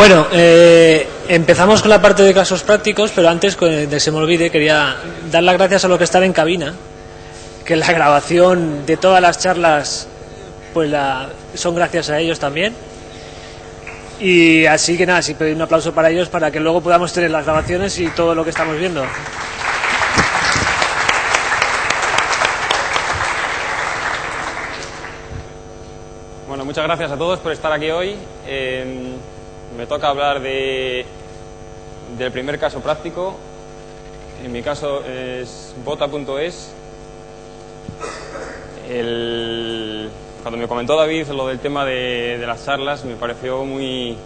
Bueno, eh, empezamos con la parte de casos prácticos, pero antes de se me olvide, quería dar las gracias a los que están en cabina, que la grabación de todas las charlas pues son gracias a ellos también. Y así que nada, sí pedir un aplauso para ellos para que luego podamos tener las grabaciones y todo lo que estamos viendo. Bueno, muchas gracias a todos por estar aquí hoy. Eh, me toca hablar de, del primer caso práctico. En mi caso es bota.es. Cuando me comentó David lo del tema de, de, las charlas, me pareció muy,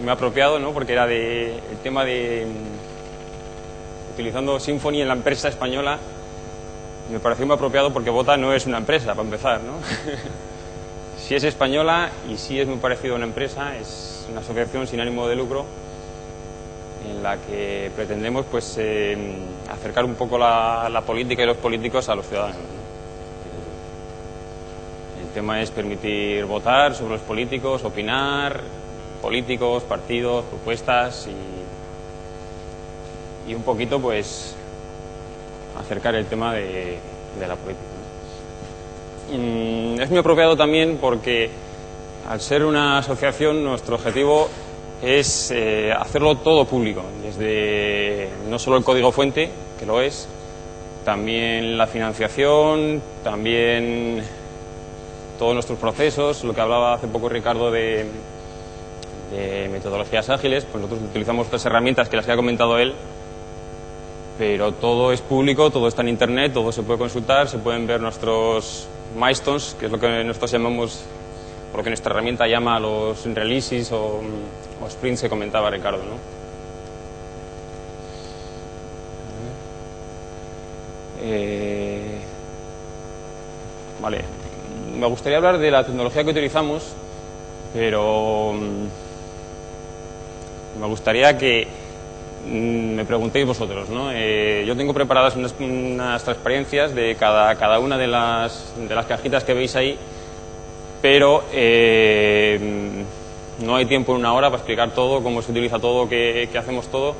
muy apropiado, ¿no? porque era de, el tema de utilizando Symfony en la empresa española. Me pareció muy apropiado porque Bota no es una empresa, para empezar. ¿no? si es española y si es muy parecido a una empresa, es una asociación sin ánimo de lucro en la que pretendemos pues, eh, acercar un poco la, política y los políticos a los ciudadanos. El tema es permitir votar sobre los políticos, opinar, políticos, partidos, propuestas y, un poquito pues acercar el tema de la política. ¿No? Es muy apropiado también porque al ser una asociación nuestro objetivo es eh, hacerlo todo público, desde no solo el código fuente, que lo es, también la financiación, también todos nuestros procesos, lo que hablaba hace poco Ricardo de, de metodologías ágiles, pues nosotros utilizamos otras herramientas que las que ha comentado él, pero todo es público, todo está en internet, todo se puede consultar, se pueden ver nuestros milestones, que es lo que nosotros llamamos, por lo que nuestra herramienta llama los releases o, o sprints que comentaba Ricardo, ¿no? Eh, vale, me gustaría hablar de la tecnología que utilizamos, pero me gustaría que me preguntéis vosotros. ¿no? Eh, yo tengo preparadas unas, unas, transparencias de cada, cada una de las, de las cajitas que veis ahí, pero eh, no hay tiempo en una hora para explicar todo, cómo se utiliza todo, qué, hacemos todo,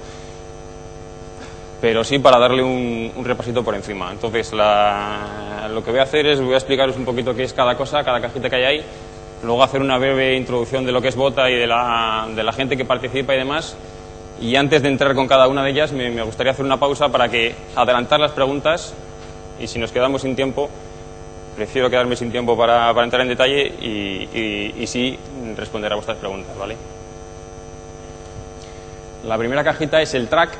pero sí para darle un, un repasito por encima. Entonces, la, lo que voy a hacer es voy a explicaros un poquito qué es cada cosa, cada cajita que hay ahí, luego hacer una breve introducción de lo que es Bota y de la, de la gente que participa y demás, y antes de entrar con cada una de ellas, me, gustaría hacer una pausa para que adelantar las preguntas y si nos quedamos sin tiempo, prefiero quedarme sin tiempo para, entrar en detalle y, y, y, sí responder a vuestras preguntas, ¿vale? La primera cajita es el track,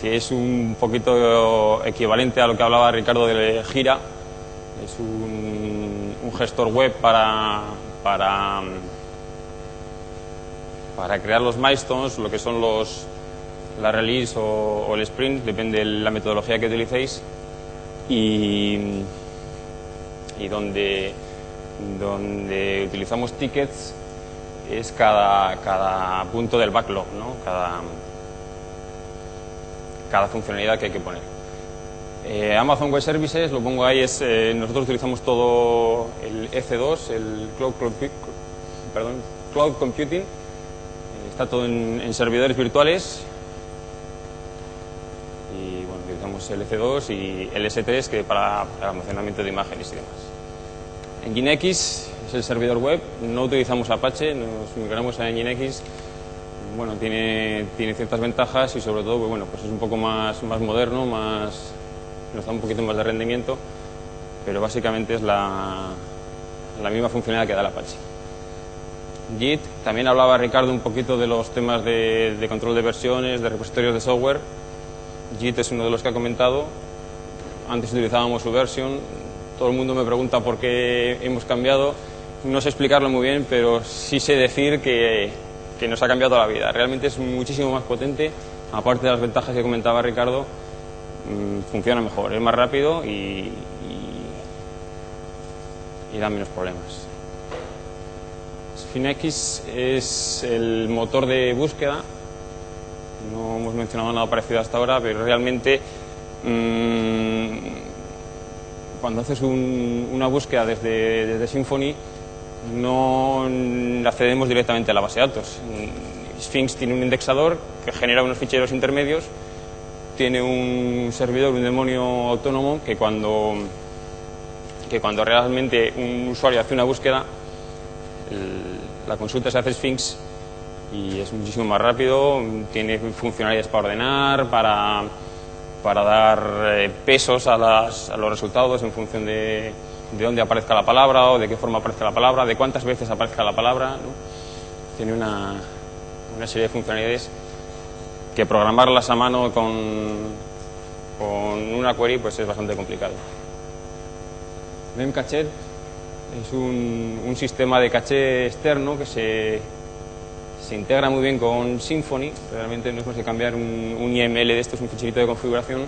que es un poquito equivalente a lo que hablaba Ricardo de Gira. Es un, un gestor web para, para para crear los milestones, lo que son los, la release o, o, el sprint, depende de la metodología que utilicéis, y, y donde, donde utilizamos tickets es cada, cada punto del backlog, ¿no? cada, cada funcionalidad que hay que poner. Eh, Amazon Web Services, lo pongo ahí, es, eh, nosotros utilizamos todo el EC2, el Cloud, perdón, Cloud Computing, está todo en, en, servidores virtuales y bueno, utilizamos LC2 y LS3 que para, almacenamiento de imágenes y demás. En Nginx es el servidor web, no utilizamos Apache, nos migramos a Nginx, bueno, tiene, tiene ciertas ventajas y sobre todo, pues, bueno, pues es un poco más, más moderno, más, nos da un poquito más de rendimiento, pero básicamente es la, la misma funcionalidad que da el Apache. Git, también hablaba Ricardo un poquito de los temas de, control de versiones, de repositorios de software. Git es uno de los que ha comentado. Antes utilizábamos su versión. Todo el mundo me pregunta por qué hemos cambiado. No sé explicarlo muy bien, pero sí sé decir que, que nos ha cambiado la vida. Realmente es muchísimo más potente. Aparte de las ventajas que comentaba Ricardo, mmm, funciona mejor, es más rápido y, y da menos problemas. FinX es el motor de búsqueda. No hemos mencionado nada parecido hasta ahora, pero realmente mmm, cuando haces un, una búsqueda desde, desde, Symfony no accedemos directamente a la base de datos. Sphinx tiene un indexador que genera unos ficheros intermedios, tiene un servidor, un demonio autónomo que cuando, que cuando realmente un usuario hace una búsqueda, la consulta se hace Sphinx y es muchísimo más rápido, tiene funcionalidades para ordenar, para, para dar eh, pesos a, las, a los resultados en función de, de dónde aparezca la palabra o de qué forma aparezca la palabra, de cuántas veces aparezca la palabra. Tiene una, una, serie de funcionalidades que programarlas a mano con, con una query pues es bastante complicado. Memcached es un, un, sistema de caché externo que se, se, integra muy bien con Symfony. Realmente no es más que cambiar un, un IML de esto, es un ficherito de configuración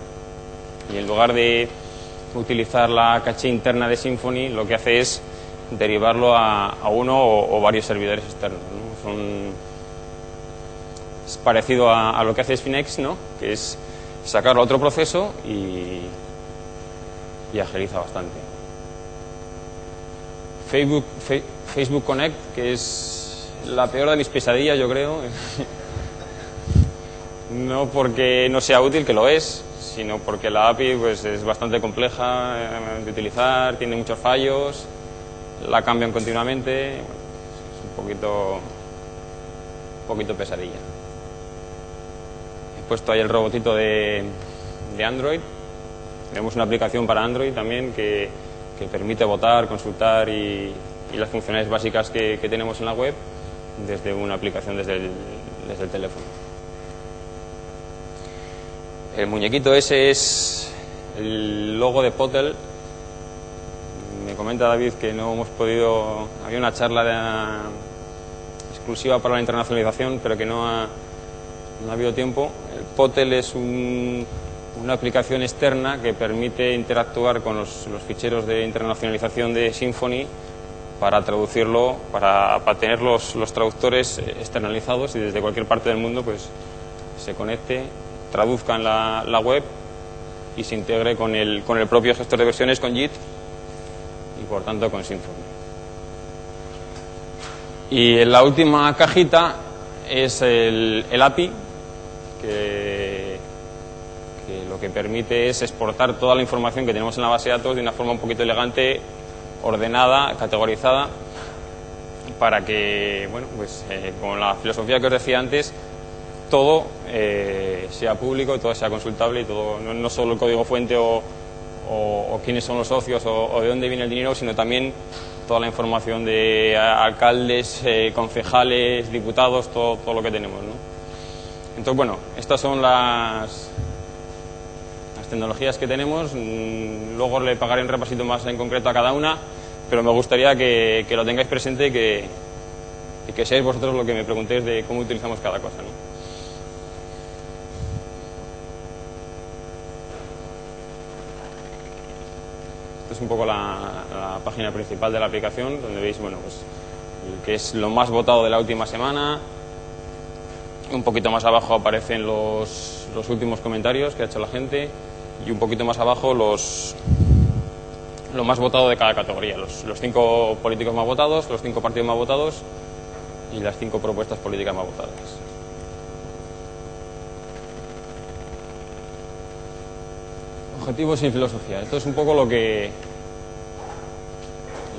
y en lugar de utilizar la caché interna de Symfony, lo que hace es derivarlo a, a uno o, varios servidores externos. es parecido a, a, lo que hace Sphinex, ¿no? que es sacarlo a otro proceso y, y agiliza bastante. Facebook, Facebook Connect, que es la peor de mis pesadillas, yo creo. no porque no sea útil, que lo es, sino porque la API pues, es bastante compleja eh, de utilizar, tiene muchos fallos, la cambian continuamente, es un poquito, un poquito pesadilla. He puesto ahí el robotito de, de Android, tenemos una aplicación para Android también que, que permite votar, consultar y, y, las funcionalidades básicas que, tenemos en la web desde una aplicación desde el, desde el teléfono. El muñequito ese es el logo de Potel. Me comenta David que no hemos podido. Había una charla de, exclusiva para la internacionalización, pero que no ha, no ha habido tiempo. El Potel es un, una aplicación externa que permite interactuar con los, ficheros de internacionalización de Symfony para traducirlo, para, para tener los, los traductores externalizados y desde cualquier parte del mundo pues se conecte traduzca en la, la, web y se integre con el, con el propio gestor de versiones, con JIT y por tanto con Symfony. Y en la última cajita es el, API, que, lo que permite es exportar toda la información que tenemos en la base de datos de una forma un poquito elegante, ordenada, categorizada, para que, bueno, pues eh, con la filosofía que os decía antes, todo eh, sea público, todo sea consultable y todo, no, solo el código fuente o, o, quiénes son los socios o, o, de dónde viene el dinero, sino también toda la información de alcaldes, eh, concejales, diputados, todo, todo, lo que tenemos. ¿no? Entonces, bueno, estas son las, tecnologías que tenemos. Mm, luego le pagaré un repasito más en concreto a cada una, pero me gustaría que, lo tengáis presente y que, y que seáis vosotros lo que me preguntéis de cómo utilizamos cada cosa. ¿no? es un poco la, la, página principal de la aplicación, donde veis, bueno, pues que es lo más votado de la última semana. Un poquito más abajo aparecen los, los últimos comentarios que ha hecho la gente y un poquito más abajo los, lo más votado de cada categoría, los, los cinco políticos más votados, los cinco partidos más votados y las cinco propuestas políticas más votadas. Objetivos y filosofía. Esto es un poco lo que,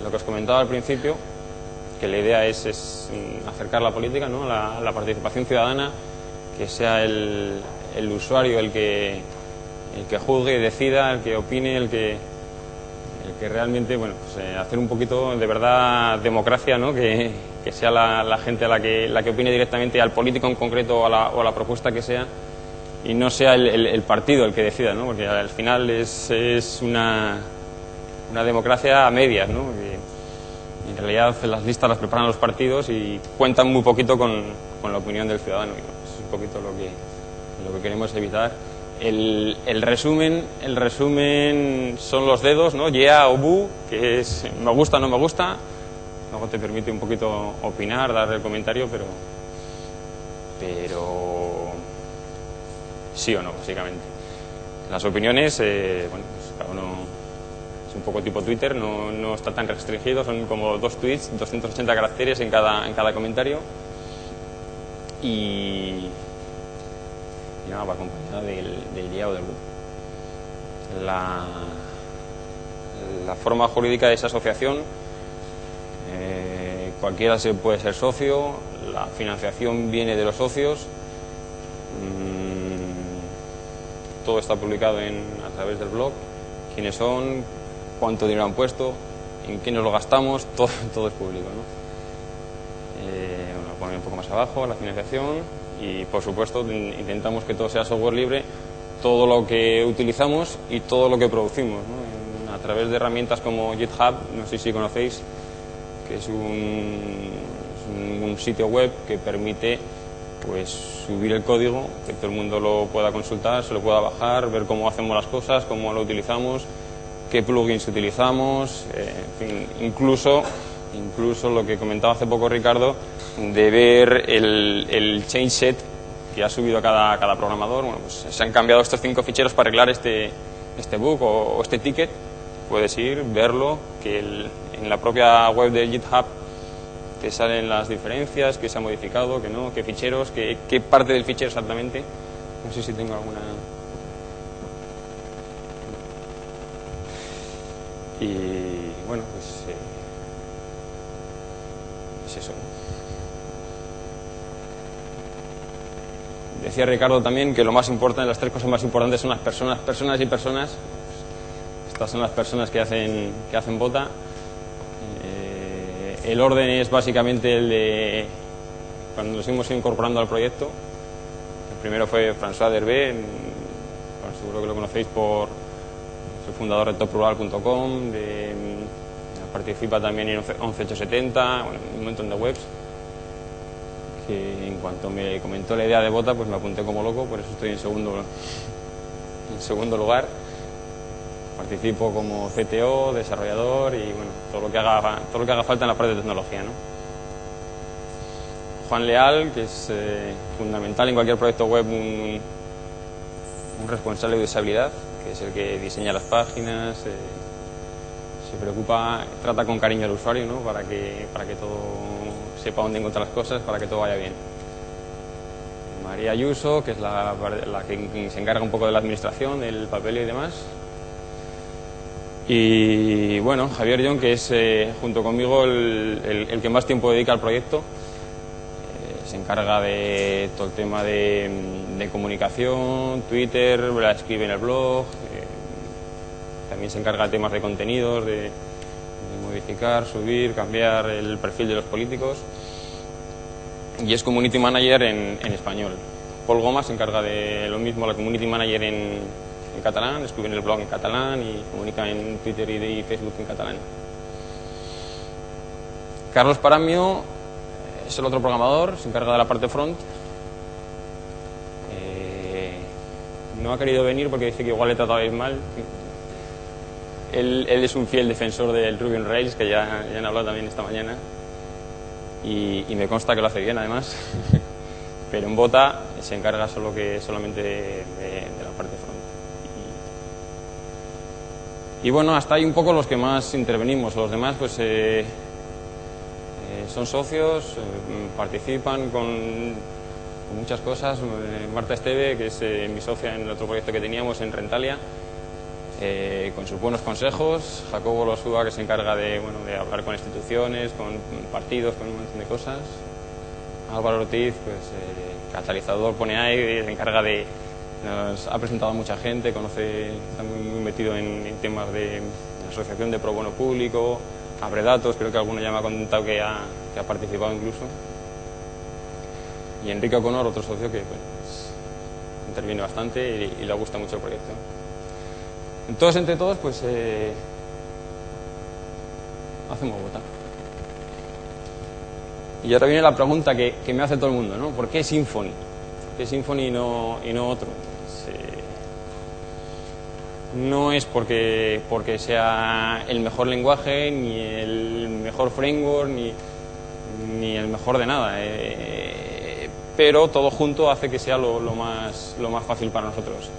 lo que os comentaba al principio, que la idea es, es acercar la política, ¿no? la, la, participación ciudadana, que sea el, el, usuario el que, el que juzgue, decida, el que opine, el que, el que realmente, bueno, pues, eh, hacer un poquito de verdad democracia, ¿no? que, que sea la, gente la que, la que opine directamente al político en concreto o a la, o a la propuesta que sea y no sea el, partido el que decida, ¿no? porque al final es, es una, una, democracia a medias. ¿no? Y en realidad las listas las preparan los partidos y cuentan muy poquito con, con la opinión del ciudadano. Y es un poquito lo que, lo que queremos evitar. El, el, resumen, el resumen son los dedos, ¿no? Yeah o bu, que es me gusta no me gusta. Luego te permite un poquito opinar, dar el comentario, pero, pero sí o no, básicamente. Las opiniones, eh, bueno, pues cada uno un poco tipo Twitter, no, no, está tan restringido, son como dos tweets, 280 caracteres en cada, en cada comentario. Y, acompañada del, del guía o del web. La, la forma jurídica de esa asociación, eh, cualquiera se puede ser socio, la financiación viene de los socios, mm, todo está publicado en, a través del blog, quiénes son, cuánto dinero han puesto, en qué nos lo gastamos, todo, todo es público. ¿no? Eh, bueno, poner un poco más abajo la financiación y por supuesto intentamos que todo sea software libre, todo lo que utilizamos y todo lo que producimos. a través de herramientas como GitHub, no sé si conocéis, que es un sitio web que permite pues subir el código, que todo el mundo lo pueda consultar, se lo pueda bajar, ver cómo hacemos las cosas, cómo lo utilizamos, qué plugins utilizamos, eh, en fin, incluso, incluso lo que comentaba hace poco Ricardo, de ver el, el change set que ha subido cada, cada programador. Bueno, pues se han cambiado estos cinco ficheros para arreglar este, este bug o, este ticket. Puedes ir, verlo, que el, en la propia web de GitHub te salen las diferencias, qué se ha modificado, qué no, qué ficheros, qué, qué parte del fichero exactamente. No sé si tengo alguna. Y bueno, pues eh, es eso. Decía Ricardo también que lo más importante, las tres cosas más importantes son las personas, personas y personas. Estas son las personas que hacen, que hacen bota. Eh, el orden es básicamente el de cuando nos hemos incorporando al proyecto. El primero fue François Derbe, seguro que lo conocéis por soy fundador de toprural.com, participa también en 11870, bueno, un montón de webs que en cuanto me comentó la idea de Bota, pues me apunté como loco, por eso estoy en segundo, en segundo lugar. Participo como CTO, desarrollador y bueno, todo lo que haga, todo lo que haga falta en la parte de tecnología. ¿no? Juan Leal, que es eh, fundamental en cualquier proyecto web, un, un, responsable de usabilidad, que es el que diseña las páginas, eh, se preocupa, trata con cariño al usuario ¿no? para, que, para que todo sepa dónde encontrar las cosas para que todo vaya bien. María Ayuso, que es la, la, que se encarga un poco de la administración, del papel y demás. Y bueno, Javier John, que es eh, junto conmigo el, que más tiempo dedica al proyecto. Eh, se encarga de todo el tema de, de comunicación, Twitter, la escribe en el blog. Eh, también se encarga de temas de contenidos, de, modificar, subir, cambiar el perfil de los políticos y es Community Manager en, en español. Paul Goma se encarga de lo mismo, la Community Manager en, catalán, escribe en el blog en catalán y comunica en Twitter y, Facebook en catalán. Carlos Paramio es el otro programador, se encarga de la parte front. Eh, no ha querido venir porque dice que igual le tratabais mal, él, es un fiel defensor del Ruby on Rails, que ya han hablado también esta mañana, y, y, me consta que lo hace bien además, pero en Bota se encarga solo que, solamente de, la parte front. Y, y, bueno, hasta ahí un poco los que más intervenimos, los demás pues eh, eh, son socios, eh, participan con, con, muchas cosas. Marta Esteve, que es mi socia en el otro proyecto que teníamos en Rentalia, eh, con sus buenos consejos. Jacobo Losúa, que se encarga de, bueno, de hablar con instituciones, con partidos, con un montón de cosas. Álvaro Ortiz, pues eh, catalizador pone ahí, se encarga de. Nos ha presentado a mucha gente, conoce, está muy, muy metido en, en, temas de asociación de pro bono público, abre datos, creo que alguno ya me ha contado que ha, que ha participado incluso. Y Enrique O'Connor, otro socio que pues, interviene bastante y, y le gusta mucho el proyecto. Entonces, entre todos, pues eh, hacemos votar. Y ahora viene la pregunta que, me hace todo el mundo, ¿no? ¿Por qué Symfony? ¿Por qué Symfony y no, y no otro? Pues, eh, no es porque, porque sea el mejor lenguaje, ni el mejor framework, ni, ni el mejor de nada. Eh, pero todo junto hace que sea lo, lo, más, lo más fácil para nosotros.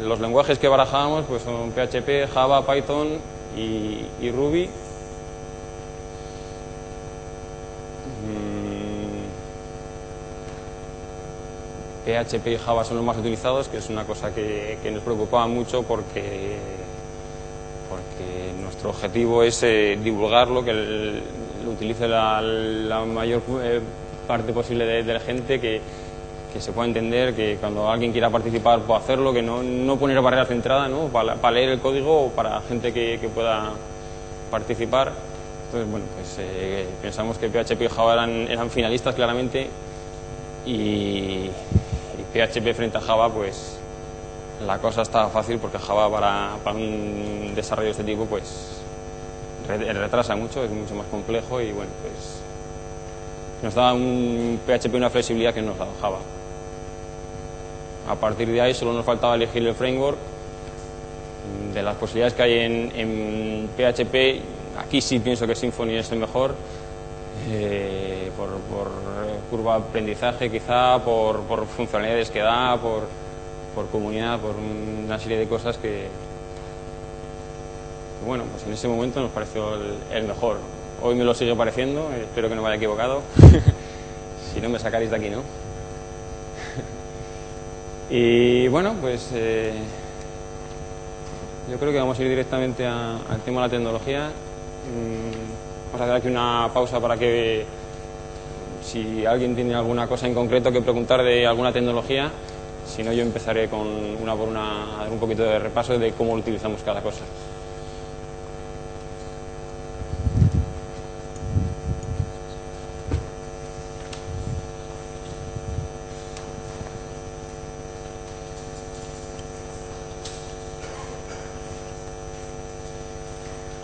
Los lenguajes que barajábamos pues son PHP, Java, Python y, Ruby. Mm, PHP y Java son los más utilizados, que es una cosa que, nos preocupaba mucho porque, porque nuestro objetivo es eh, divulgarlo, que lo utilice la, la mayor eh, parte posible de, de la gente, que, que se pueda entender, que cuando alguien quiera participar pueda hacerlo, que no, no poner barreras de entrada ¿no? para, para leer el código o para gente que, que pueda participar. Entonces, bueno, pues eh, pensamos que PHP y Java eran, eran finalistas claramente y, y PHP frente a Java, pues la cosa estaba fácil porque Java para, para un desarrollo de este tipo, pues re- retrasa mucho, es mucho más complejo y bueno, pues nos da un PHP una flexibilidad que no nos da Java. A partir de ahí solo nos faltaba elegir el framework. De las posibilidades que hay en, PHP, aquí sí pienso que Symfony es el mejor, eh, por, curva de aprendizaje quizá, por, por funcionalidades que da, por, por comunidad, por una serie de cosas que, bueno, pues en ese momento nos pareció el, el mejor. Hoy me lo sigue pareciendo, espero que no me haya equivocado. si no me sacaréis de aquí, ¿no? Y bueno, pues eh, yo creo que vamos a ir directamente a- al tema de la tecnología. Mm, vamos a hacer aquí una pausa para que si alguien tiene alguna cosa en concreto que preguntar de alguna tecnología, si no yo empezaré con una por una un poquito de repaso de cómo utilizamos cada cosa.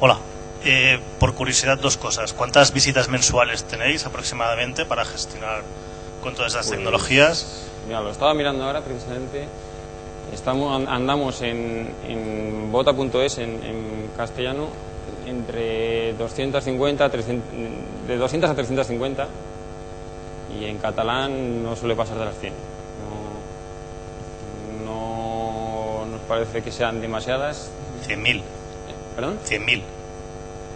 Hola. Eh, por curiosidad, dos cosas. ¿Cuántas visitas mensuales tenéis aproximadamente para gestionar con todas esas Pues, tecnologías? Mira, lo estaba mirando ahora precisamente. Estamos, an- andamos en, en bota.es, en, en castellano, entre 250, 300, de 200 a 350 y en catalán no suele pasar de las 100. No, no nos parece que sean demasiadas. 100.000. ¿Perdón? 100.000.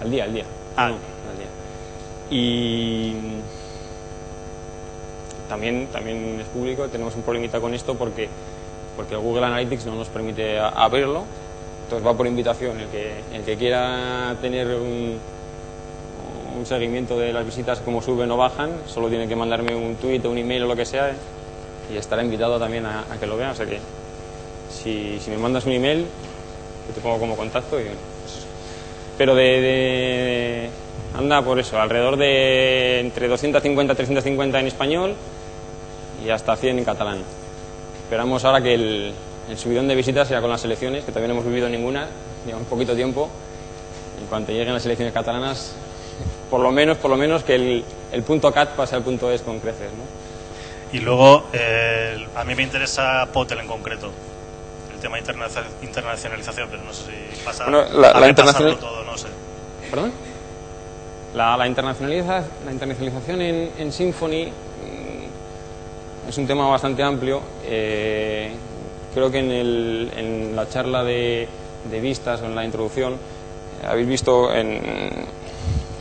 Al día, al día. Ah. No, al día. Y también, también es público, tenemos un problemita con esto porque, porque Google Analytics no nos permite a- abrirlo. Entonces va por invitación. El que, el que quiera tener un, un seguimiento de las visitas, cómo suben o bajan, solo tiene que mandarme un tweet o un email o lo que sea y estará invitado también a, a que lo vea. O sea que si, si me mandas un email, yo te pongo como contacto y bueno, pero de, de- anda por eso, alrededor de entre 250 y 350 en español y hasta 100 en catalán. Esperamos ahora que el, subidón de visitas sea con las elecciones, que todavía no hemos vivido ninguna, lleva un poquito tiempo. En cuanto lleguen las elecciones catalanas, por lo menos, por lo menos que el, el punto cat pase al punto es con creces, ¿no? Y luego, eh, a mí me interesa Potel en concreto. Tema de internacionalización, pero no sé si pasa Bueno, la- a la internacional- todo, no sé. ¿Perdón? La, la, internacionaliza- la internacionalización en, en Symfony mm, es un tema bastante amplio. Eh, creo que en, el- en la charla de, de vistas o en la introducción eh, habéis visto en-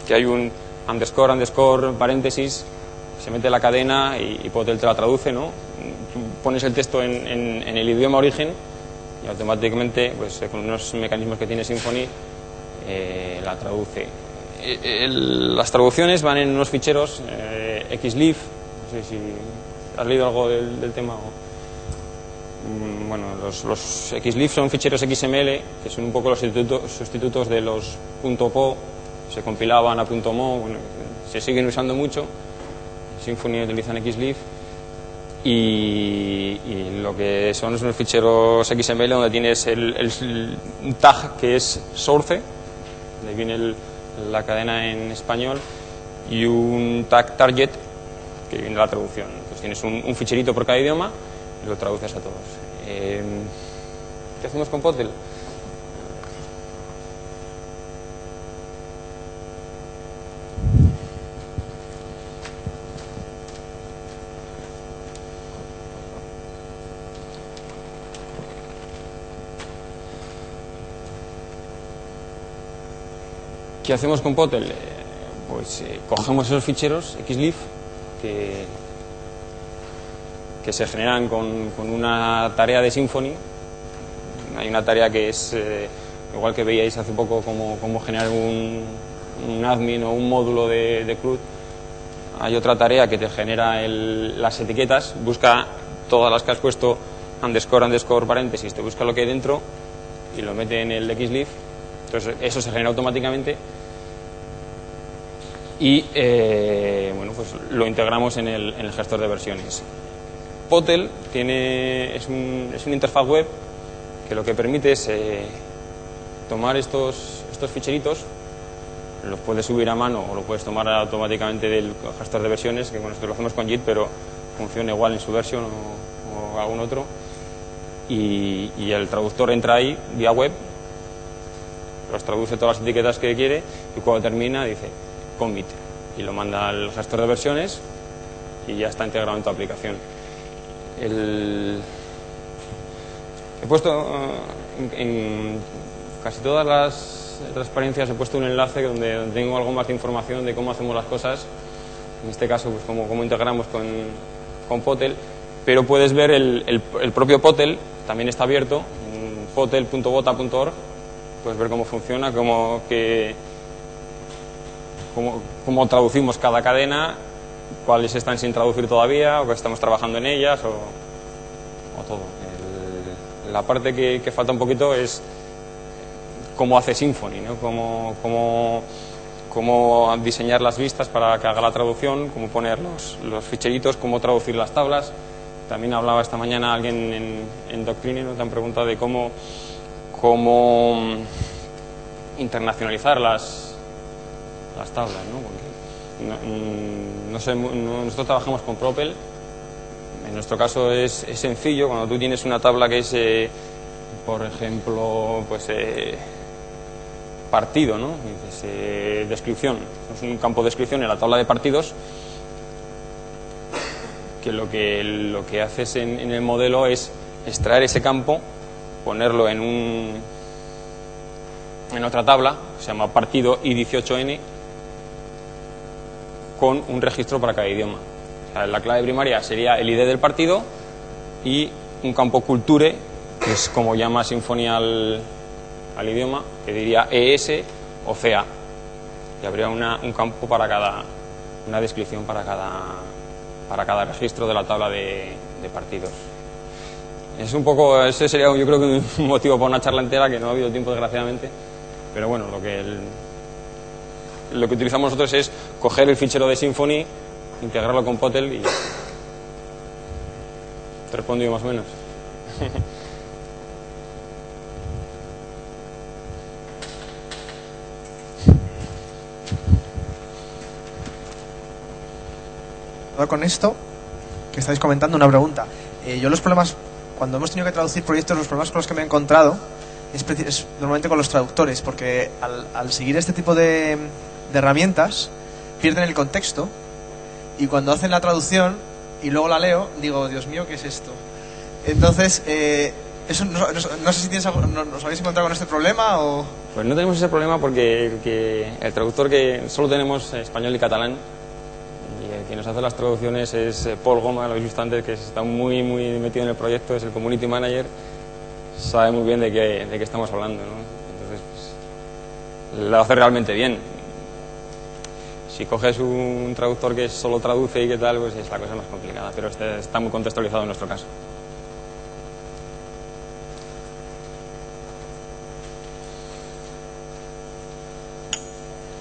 que hay un underscore, underscore, paréntesis, se mete la cadena y, y Potel te la traduce, ¿no? Tú pones el texto en- en el idioma origen y automáticamente, pues, eh, con unos mecanismos que tiene Symfony, eh, la traduce. Eh, el- las traducciones van en unos ficheros eh, xlib, no sé si has leído algo del, del tema. o- Mm, bueno, los, los xlib son ficheros XML, que son un poco los sustituto- sustitutos de los .po, se compilaban a .mo, bueno, se siguen usando mucho. Symfony utilizan xlib y, lo que son son ficheros XML donde tienes el, el- tag que es source, ahí viene el- la cadena en español, y un tag target que viene la traducción. Entonces tienes un, un ficherito por cada idioma y lo traduces a todos. Eh, ¿Qué hacemos con Potel? ¿Qué hacemos con Potel? Eh, pues eh, cogemos esos ficheros XLIF que, se generan con, una tarea de Symfony. Hay una tarea que es, eh, igual que veíais hace poco, cómo, cómo generar un, un admin o un módulo de, de CRUD. Hay otra tarea que te genera el- las etiquetas, busca todas las que has puesto underscore, underscore, paréntesis, te busca lo que hay dentro y lo mete en el XLIF. Entonces eso se genera automáticamente y eh, bueno, pues lo integramos en el, gestor de versiones. Potel tiene, es, un, es una interfaz web que lo que permite es eh, tomar estos, estos ficheritos, los puedes subir a mano o lo puedes tomar automáticamente del gestor de versiones, que bueno, esto lo hacemos con JIT, pero funciona igual en su versión o, algún otro. Y el traductor entra ahí vía web, los traduce todas las etiquetas que quiere y cuando termina dice commit y lo manda al gestor de versiones y ya está integrado en tu aplicación. He puesto eh, en, casi todas las transparencias he puesto un enlace donde, tengo algo más de información de cómo hacemos las cosas. En este caso, pues cómo, cómo integramos con, con Potel. Pero puedes ver el, el- propio Potel, también está abierto, en Puedes ver cómo funciona, cómo, que, cómo, cómo traducimos cada cadena, cuáles están sin traducir todavía, o que estamos trabajando en ellas, o, o todo. La parte que, falta un poquito es cómo hace Symfony, cómo, cómo, cómo diseñar las vistas para que haga la traducción, cómo poner los, los ficheritos, cómo traducir las tablas. También hablaba esta mañana alguien en, en Doctrine, ¿no? te han preguntado de cómo, cómo internacionalizar las, las tablas. ¿no? Porque mm, nosotros trabajamos con Propel, en nuestro caso es, es sencillo, cuando tú tienes una tabla que es, eh, por ejemplo, pues eh, partido, ¿no? Dices, eh, descripción, es un campo de descripción en la tabla de partidos que lo que, lo que haces en el modelo es extraer ese campo, ponerlo en, un, en otra tabla, se llama partido I18N, con un registro para cada idioma. O sea, la clave primaria sería el ID del partido y un campo culture, que es como llama Sinfonía al, al idioma, que diría ES o CA. Y habría una- un campo para cada, una descripción para cada, para cada registro de la tabla de, de partidos. Es un poco, ese sería yo creo que un motivo para una charla entera que no ha habido tiempo desgraciadamente, pero bueno, lo que, el- lo que utilizamos nosotros es coger el fichero de Symfony, integrarlo con Potel y te he respondido más o menos. Con esto que estáis comentando, una pregunta. Eh, yo los problemas, cuando hemos tenido que traducir proyectos, los problemas con los que me he encontrado es, es normalmente con los traductores, porque al, al seguir este tipo de, de herramientas pierden el contexto y cuando hacen la traducción y luego la leo, digo, Dios mío, ¿qué es esto? Entonces, eh, eso no, no- no sé si tienes no- ¿nos habéis encontrado con este problema o...? Pues no tenemos ese problema porque el, que, el traductor que solo tenemos español y catalán que nos hace las traducciones es eh, Paul Goma, lo habéis visto antes, que está muy muy metido en el proyecto, es el community manager, sabe muy bien de qué, de qué estamos hablando, ¿no? Entonces, pues, lo hace realmente bien. Si coges un traductor que solo traduce y qué tal, pues es la cosa más complicada, pero este está muy contextualizado en nuestro caso.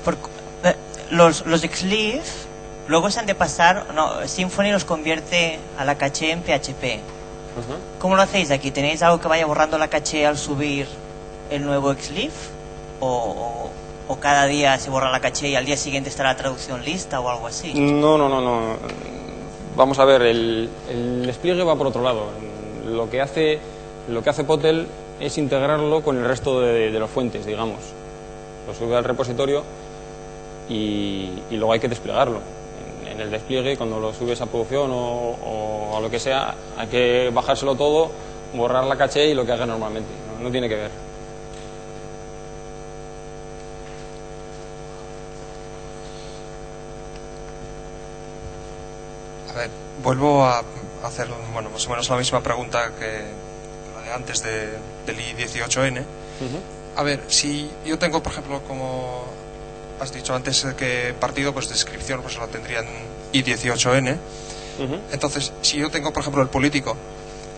Por- eh, los, los Xleaf luego se han de pasar, no, Symfony los convierte a la caché en PHP. ¿Cómo lo hacéis aquí? ¿Tenéis algo que vaya borrando la caché al subir el nuevo Xleaf? ¿O, o, o cada día se borra la caché y al día siguiente está la traducción lista o algo así? No, no, no, no. Vamos a ver, el, el despliegue va por otro lado. Lo que hace, lo que hace Potel es integrarlo con el resto de, de las fuentes, digamos. Lo sube al repositorio y, y luego hay que desplegarlo el despliegue, cuando lo subes a producción o, a lo que sea, hay que bajárselo todo, borrar la caché y lo que haga normalmente. no, tiene que ver. A ver, vuelvo a hacer bueno, más o menos la misma pregunta que la de antes de, del I18N. A ver, si yo tengo, por ejemplo, como has dicho antes, eh, que partido, pues descripción pues la tendrían I18N. Entonces, si yo tengo, por ejemplo, el político,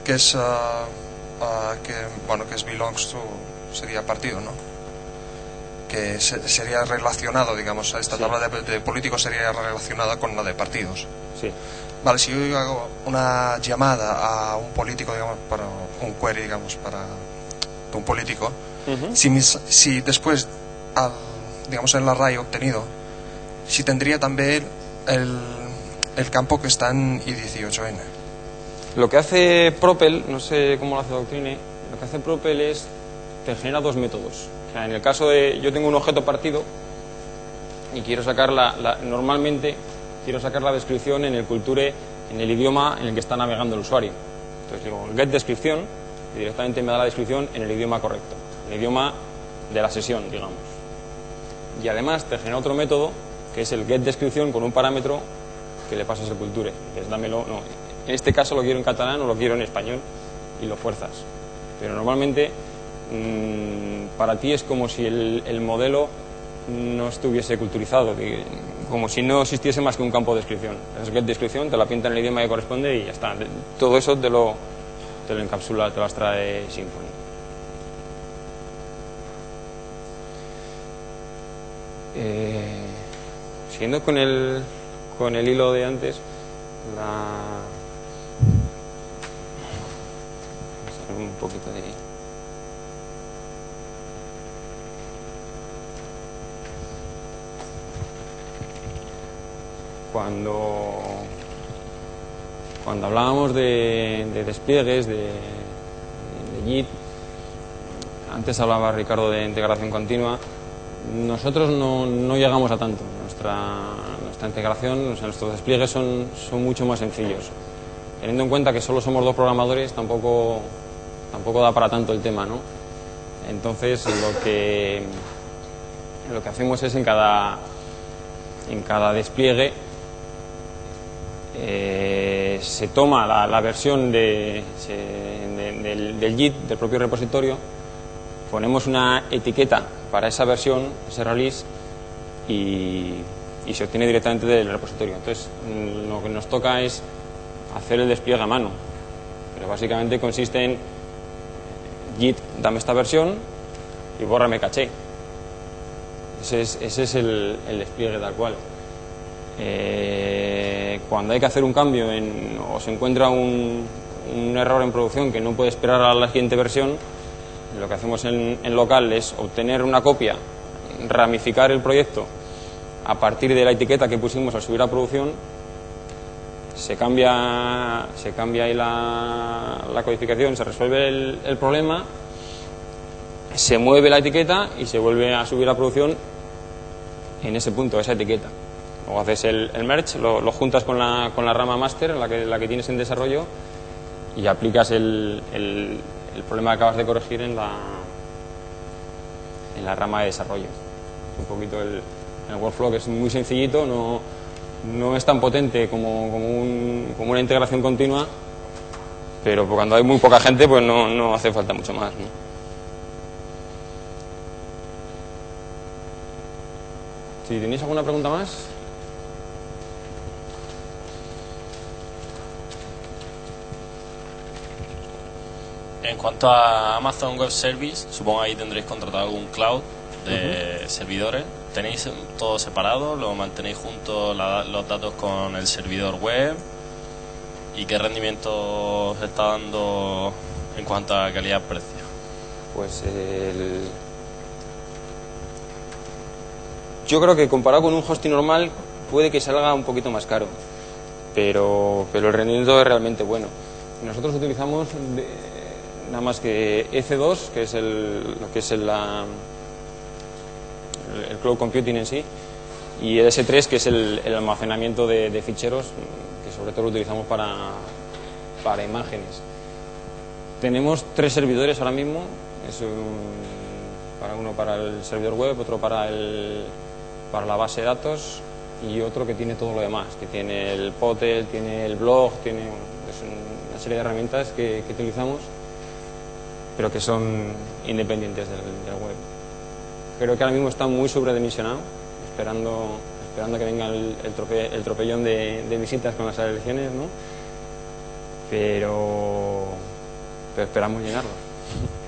que es, ah, ah, que, bueno, que es belongs to, sería partido, ¿no? Que se- sería relacionado, digamos, a esta Sí. tabla de, de políticos sería relacionada con la de partidos. Sí. Vale, si yo hago una llamada a un político, digamos, para un query, digamos, para un político, si, mis- si después, al, digamos, el array obtenido, si tendría también el, el campo que está en I18N. Lo que hace Propel, no sé cómo lo hace Doctrine, lo que hace Propel es, te genera dos métodos. En el caso de, yo tengo un objeto partido y quiero sacar la, la- normalmente quiero sacar la descripción en el culture, en el idioma en el que está navegando el usuario. Entonces digo, get descripción y directamente me da la descripción en el idioma correcto, el idioma de la sesión, digamos. Y además te genera otro método que es el get descripción con un parámetro que le pasas al culture. Dices, dámelo, no, en este caso lo quiero en catalán o lo quiero en español y lo fuerzas. Pero normalmente mm, para ti es como si el, el modelo no estuviese culturizado, que- como si no existiese más que un campo de descripción. Es get descripción, te la pinta en el idioma que corresponde y ya está. Todo eso te lo, te lo encapsula, te lo extrae Symfony. Eh, siguiendo con el, con el hilo de antes, la... Un poquito de... Cuando, cuando hablábamos de, de despliegues, de, de JIT, antes hablaba Ricardo de integración continua, nosotros no, no llegamos a tanto. Nuestra, nuestra integración, o sea, nuestros despliegues son, son mucho más sencillos. Teniendo en cuenta que solo somos dos programadores, tampoco, tampoco da para tanto el tema, ¿no? Entonces, lo que, lo que hacemos es en cada, en cada despliegue eh, se toma la, la versión de, se- de- del, del JIT, del propio repositorio, ponemos una etiqueta para esa versión, ese release, y, y se obtiene directamente del repositorio. Entonces, mm, lo que nos toca es hacer el despliegue a mano, pero básicamente consiste en Git, dame esta versión y bórrame caché. Ese es, ese es el, despliegue tal cual. Eh, cuando hay que hacer un cambio en- o se encuentra un, un error en producción que no puede esperar a la siguiente versión, lo que hacemos en, en local es obtener una copia, ramificar el proyecto a partir de la etiqueta que pusimos al subir a producción, se cambia, se cambia ahí la, la codificación, se resuelve el, problema, se mueve la etiqueta y se vuelve a subir a producción en ese punto, esa etiqueta. Luego haces el, el merge, lo, juntas con la, con la rama master, la que, la que tienes en desarrollo, y aplicas el, el- el problema que acabas de corregir en la, en la rama de desarrollo. Es un poquito el, el workflow que es muy sencillito, no, no es tan potente como, como, un- como una integración continua, pero cuando hay muy poca gente pues no, no hace falta mucho más. ¿no? Si tenéis alguna pregunta más. En cuanto a Amazon Web Service, supongo ahí tendréis contratado algún cloud de servidores. ¿Tenéis todo separado? ¿Lo mantenéis juntos los datos con el servidor web? ¿Y qué rendimiento os está dando en cuanto a calidad-precio? Pues el... Yo creo que comparado con un hosting normal puede que salga un poquito más caro, pero, pero el rendimiento es realmente bueno. Nosotros utilizamos de- nada más que EC2, que es el, que es el, la- el cloud computing en sí, y el S3, que es el, almacenamiento de, ficheros, que sobre todo lo utilizamos para, para imágenes. Tenemos tres servidores ahora mismo, para uno para el servidor web, otro para, el, para la base de datos y otro que tiene todo lo demás, que tiene el Potel, tiene el blog, tiene una serie de herramientas que, utilizamos, pero que son independientes del web. Creo que ahora mismo está muy sobredimensionado, esperando, esperando que venga el, el, trope- el tropellón de, visitas con las elecciones, ¿no? Pero, pero esperamos llenarlo.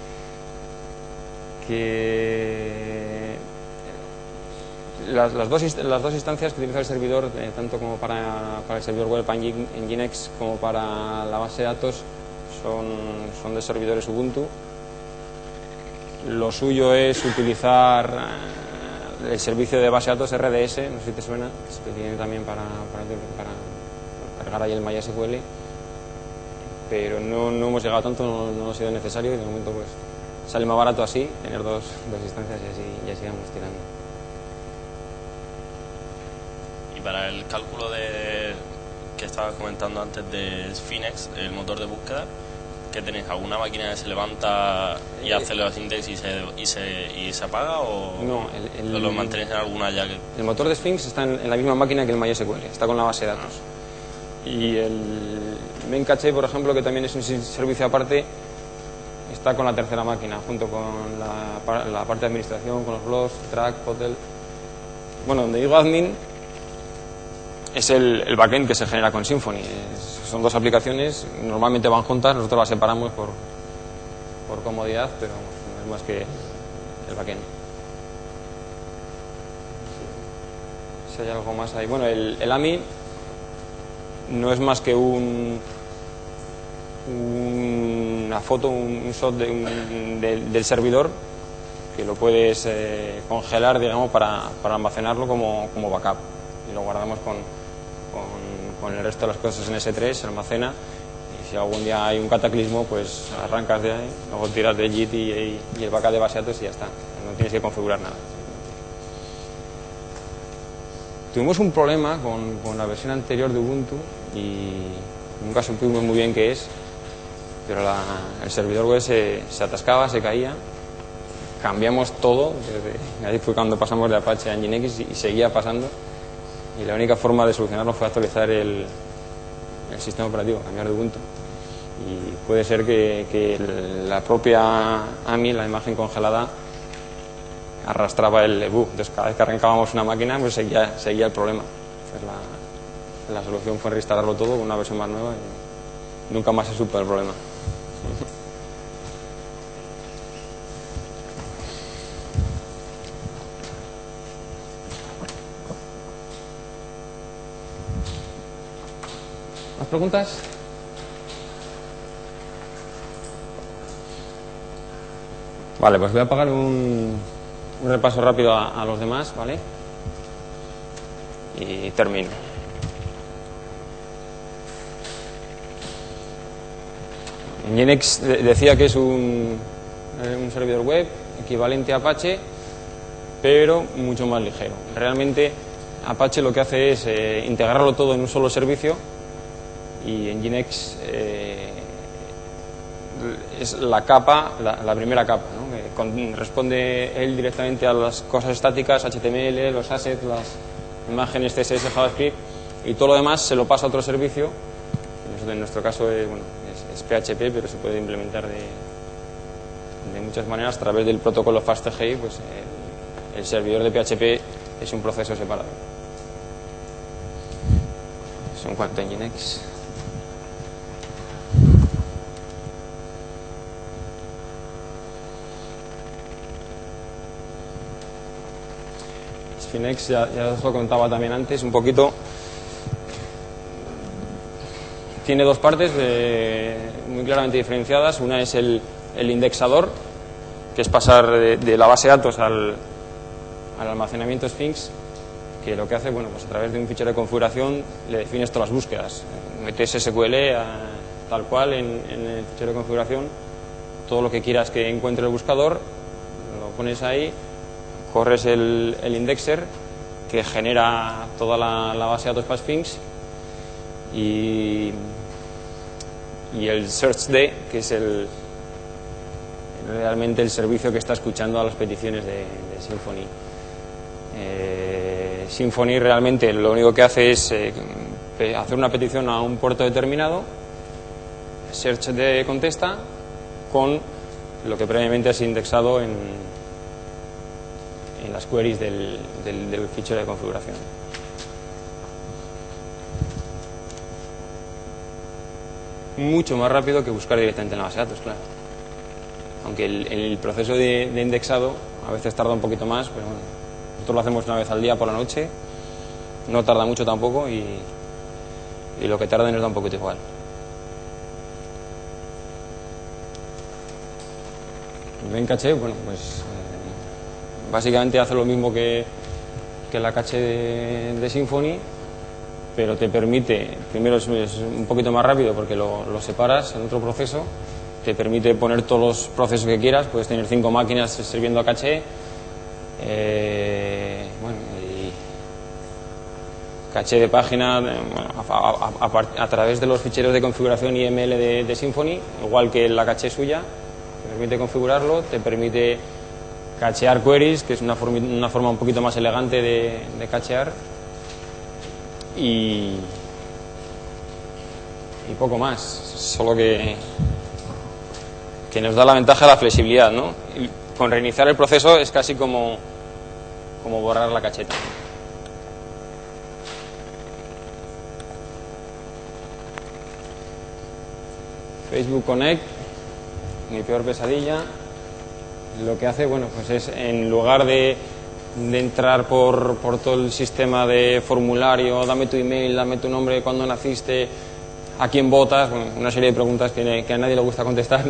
Que las, las dos, las dos instancias que utiliza el servidor, eh, tanto como para, para el servidor web en Nginx como para la base de datos, son, son de servidores Ubuntu. Lo suyo es utilizar eh, el servicio de base de datos RDS, no sé si te suena, que tiene también para, cargar ahí el MySQL, pero no, no hemos llegado tanto, no, no ha sido necesario y de momento pues sale más barato así, tener dos, dos instancias y así, y así vamos tirando. Y para el cálculo de que estabas comentando antes de Finex, el motor de búsqueda, ¿qué tenéis? ¿Alguna máquina que se levanta y hace los index y se, y se, y se apaga o No, el- el- lo mantenéis en alguna ya que El motor de Sphinx está en, en la misma máquina que el MySQL, está con la base de datos. Y el Memcache, por ejemplo, que también es un servicio aparte, está con la tercera máquina, junto con la, la parte de administración, con los blogs, track, hotel. Bueno, donde digo admin es el, el backend que se genera con Symfony. Es- son dos aplicaciones, normalmente van juntas, nosotros las separamos por, por comodidad, pero no es más que el backend. si hay algo más ahí. Bueno, el, el AMI no es más que un, un- una foto, un, shot de un- del servidor que lo puedes eh, congelar, digamos, para, para almacenarlo como, como backup. Y lo guardamos con, con, el resto de las cosas en S3, se almacena. Y si algún día hay un cataclismo, pues arrancas de ahí, luego tiras de JIT y, y- el backup de base datos y ya está. No tienes que configurar nada. Tuvimos un problema con, con la versión anterior de Ubuntu y nunca supimos muy bien qué es, pero la- el servidor web se, se atascaba, se caía. Cambiamos todo, desde, ahí fue cuando pasamos de Apache a Nginx y, y seguía pasando. Y la única forma de solucionarlo fue actualizar el, sistema operativo, cambiar de Ubuntu. Y puede ser que, la propia AMI, la imagen congelada, arrastraba el bug. Entonces, cada vez que arrancábamos una máquina, pues seguía, seguía el problema. Entonces, la, la solución fue reinstalarlo todo con una versión más nueva y nunca más se supo el problema. ¿Más preguntas? Vale, pues voy a pagar un, un repaso rápido a, los demás, ¿vale? Y termino. Nginx de- decía que es un, eh, un servidor web equivalente a Apache, pero mucho más ligero. Realmente Apache lo que hace es eh, integrarlo todo en un solo servicio y en Nginx eh, es la capa, la, la primera capa, ¿no? que con- responde él directamente a las cosas estáticas, HTML, los assets, las imágenes CSS, JavaScript y todo lo demás se lo pasa a otro servicio. En nuestro caso es, bueno, es, es PHP, pero se puede implementar de, de muchas maneras a través del protocolo FastAGI, pues el, el servidor de PHP es un proceso separado. Cuanto a Nginx. Finex, ya, os lo contaba también antes, un poquito. Tiene dos partes eh, muy claramente diferenciadas. Una es el, indexador, que es pasar de, la base de datos al, al almacenamiento Sphinx, que lo que hace, bueno, pues a través de un fichero de configuración le defines todas las búsquedas. Metes SQL tal cual en el fichero de configuración, todo lo que quieras que encuentre el buscador, lo pones ahí, corres el, el indexer que genera toda la, base de datos para Sphinx y, y el searchd que es el realmente el servicio que está escuchando a las peticiones de, de Symfony. Eh, Symfony realmente lo único que hace es eh, hacer una petición a un puerto determinado, Search te contesta con lo que previamente has indexado en, en las queries del, del- fichero de configuración. Mucho más rápido que buscar directamente en la base de datos, claro. Aunque el, proceso de, de indexado a veces tarda un poquito más, pero bueno, nosotros lo hacemos una vez al día por la noche, no tarda mucho tampoco y, y lo que tarda nos da un poquito igual. En caché, bueno, pues eh, básicamente hace lo mismo que, la caché de, de Symfony, pero te permite, primero es, es un poquito más rápido porque lo, separas en otro proceso, te permite poner todos los procesos que quieras, puedes tener cinco máquinas sirviendo a caché, eh, bueno, caché de página eh, a través de los ficheros de configuración IML de, de Symfony, igual que la caché suya, te permite configurarlo, te permite cachear queries, que es una, forma- una forma un poquito más elegante de, cachear, y, y poco más, solo que, que nos da la ventaja de la flexibilidad, ¿no? Y con reiniciar el proceso es casi como, como borrar la cacheta. Facebook Connect, mi peor pesadilla, lo que hace, bueno, pues es en lugar de, entrar por, por todo el sistema de formulario, dame tu email, dame tu nombre, cuándo naciste, a quién votas, bueno, una serie de preguntas que, que a nadie le gusta contestar,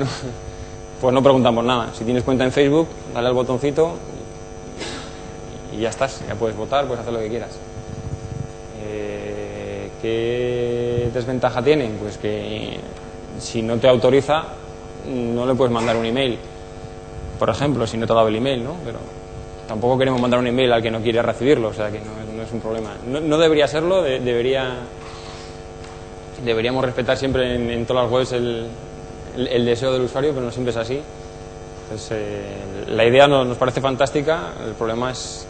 pues no preguntamos nada. Si tienes cuenta en Facebook, dale al botoncito y ya estás, ya puedes votar, puedes hacer lo que quieras. Eh, ¿Qué desventaja tiene? Pues que si no te autoriza, no le puedes mandar un email. Por ejemplo, si no te ha dado el email, ¿no? Pero tampoco queremos mandar un email al que no quiere recibirlo, o sea que no, es un problema. No, no debería serlo, de- debería, deberíamos respetar siempre en, en todas las webs el, el- deseo del usuario, pero no siempre es así. Entonces, eh, la idea nos, parece fantástica, el problema es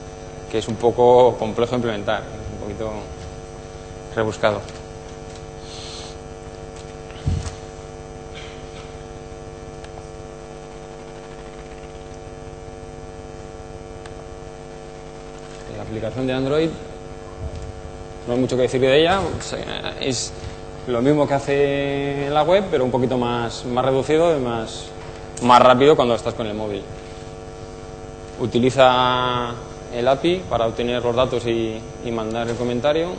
que es un poco complejo implementar, es un poquito rebuscado. Aplicación de Android, no hay mucho que decir de ella, pues, eh, es lo mismo que hace la web, pero un poquito más, más reducido y más, más rápido cuando estás con el móvil. Utiliza el API para obtener los datos y, mandar el comentario.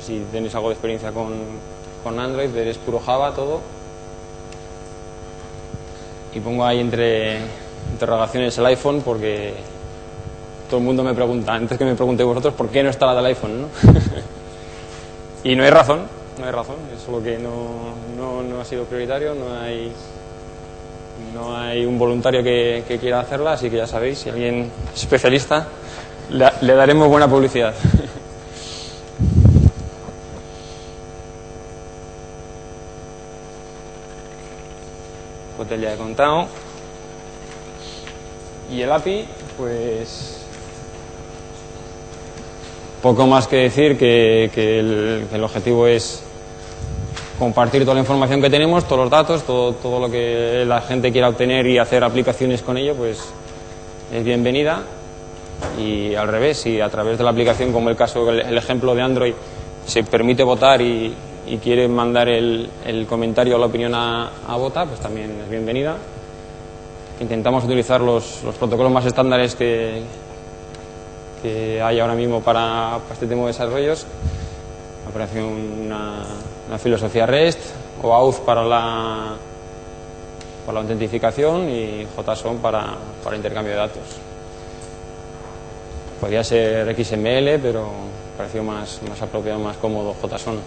Si tenéis algo de experiencia con, con Android, eres puro Java todo. Y pongo ahí entre interrogaciones el iPhone porque todo el mundo me pregunta, antes que me preguntéis vosotros, ¿por qué no está la del iPhone? y no hay razón, no hay razón, es solo que no, no, no ha sido prioritario, no hay, no hay un voluntario que, quiera hacerla, así que ya sabéis, si alguien es especialista, le daremos buena publicidad. Hotel ya he contado. Y el API, pues poco más que decir que, el, objetivo es compartir toda la información que tenemos, todos los datos, todo, todo lo que la gente quiera obtener y hacer aplicaciones con ello, pues es bienvenida. Y al revés, si a través de la aplicación, como el caso, el, ejemplo de Android, se permite votar y, quiere mandar el, el comentario o la opinión a, a Vota, pues también es bienvenida. Intentamos utilizar los, los protocolos más estándares que, que hay ahora mismo para, este tipo de desarrollos. Operación una, una filosofía REST o AUZ para la, para la autentificación y JSON para, para intercambio de datos. Podría ser XML, pero pareció más, más apropiado, más cómodo JSON.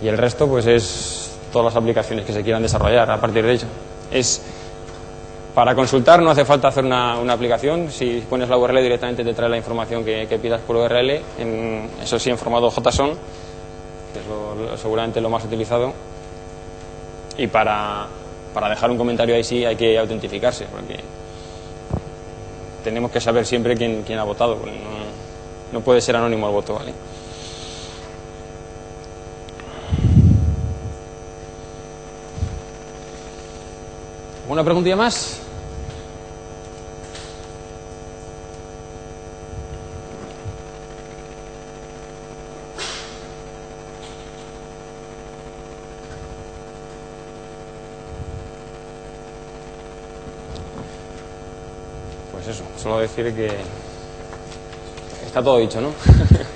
Y el resto, pues es todas las aplicaciones que se quieran desarrollar a partir de ello. Es para consultar no hace falta hacer una, una aplicación, si pones la URL directamente te trae la información que, que pidas por URL, en, eso sí en formato JSON, que es seguramente lo más utilizado. Y para, para dejar un comentario ahí sí hay que autentificarse, porque tenemos que saber siempre quién, quién ha votado. no- no puede ser anónimo el voto, ¿vale? ¿Una preguntilla más? Pues eso, solo decir que está todo dicho, ¿no?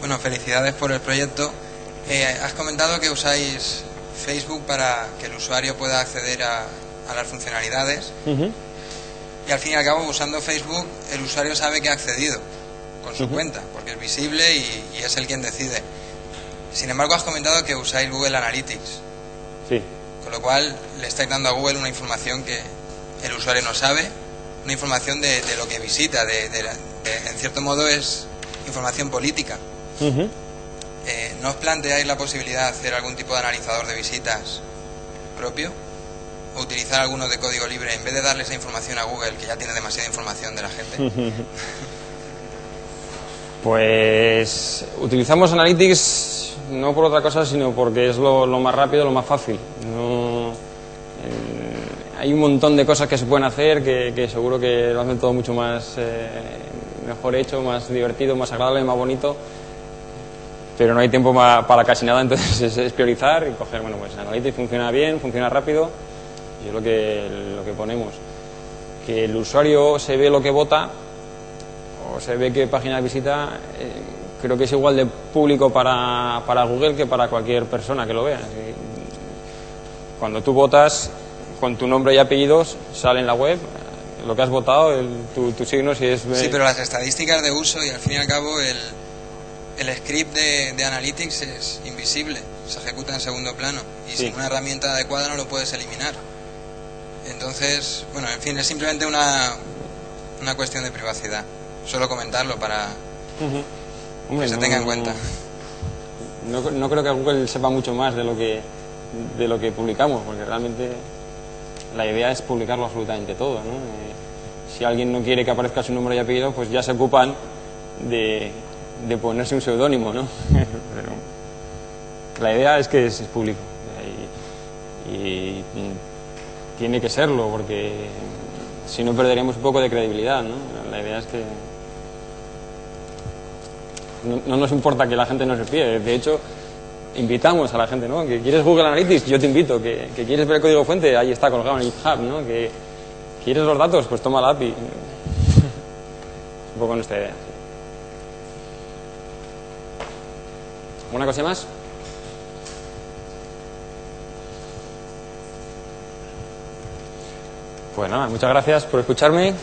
Bueno, felicidades por el proyecto. Eh, has comentado que usáis Facebook para que el usuario pueda acceder a, a las funcionalidades y al fin y al cabo usando Facebook el usuario sabe que ha accedido con su cuenta porque es visible y, y es el quien decide. Sin embargo, has comentado que usáis Google Analytics, Sí. con lo cual le estáis dando a Google una información que el usuario no sabe, una información de, de lo que visita, de, de de- en cierto modo es información política. Eh, ¿No os planteáis la posibilidad de hacer algún tipo de analizador de visitas propio? ¿O utilizar alguno de código libre en vez de darle esa información a Google, que ya tiene demasiada información de la gente? Pues utilizamos Analytics no por otra cosa, sino porque es lo, más rápido, lo más fácil. No, eh, hay un montón de cosas que se pueden hacer que, seguro que lo hacen todo mucho más eh, mejor hecho, más divertido, más agradable, más bonito. Pero no hay tiempo para casi nada, entonces es, priorizar y coger, bueno, pues Analytics funciona bien, funciona rápido es lo que, lo que ponemos. Que el usuario se ve lo que vota o se ve qué página visita, eh, creo que es igual de público para, para Google que para cualquier persona que lo vea. Cuando tú votas con tu nombre y apellidos, sale en la web lo que has votado, el- tu, tu signo, si es... Sí, pero las estadísticas de uso y al fin y al cabo el, el script de, de Analytics es invisible, se ejecuta en segundo plano y Sí. sin una herramienta adecuada no lo puedes eliminar. Entonces, bueno, en fin, es simplemente una, una cuestión de privacidad. Solo comentarlo para Hombre, que se no- tenga en cuenta. No, no creo que Google sepa mucho más de lo que de lo que publicamos, porque realmente la idea es publicarlo absolutamente todo. ¿no? Eh, si alguien no quiere que aparezca su nombre y apellido, pues ya se ocupan de, de ponerse un seudónimo, ¿no? Pero la idea es que es, es público y, y, tiene que serlo, porque si no perderíamos un poco de credibilidad. ¿no? La idea es que no, no nos importa que la gente no se fíe. De hecho, invitamos a la gente, ¿no? Que quieres Google Analytics, yo te invito. Que, que quieres ver el código fuente, ahí está colgado en GitHub, ¿no? Que quieres los datos, pues toma la API. un poco nuestra idea. ¿Alguna cosa más? Pues nada, muchas gracias por escucharme.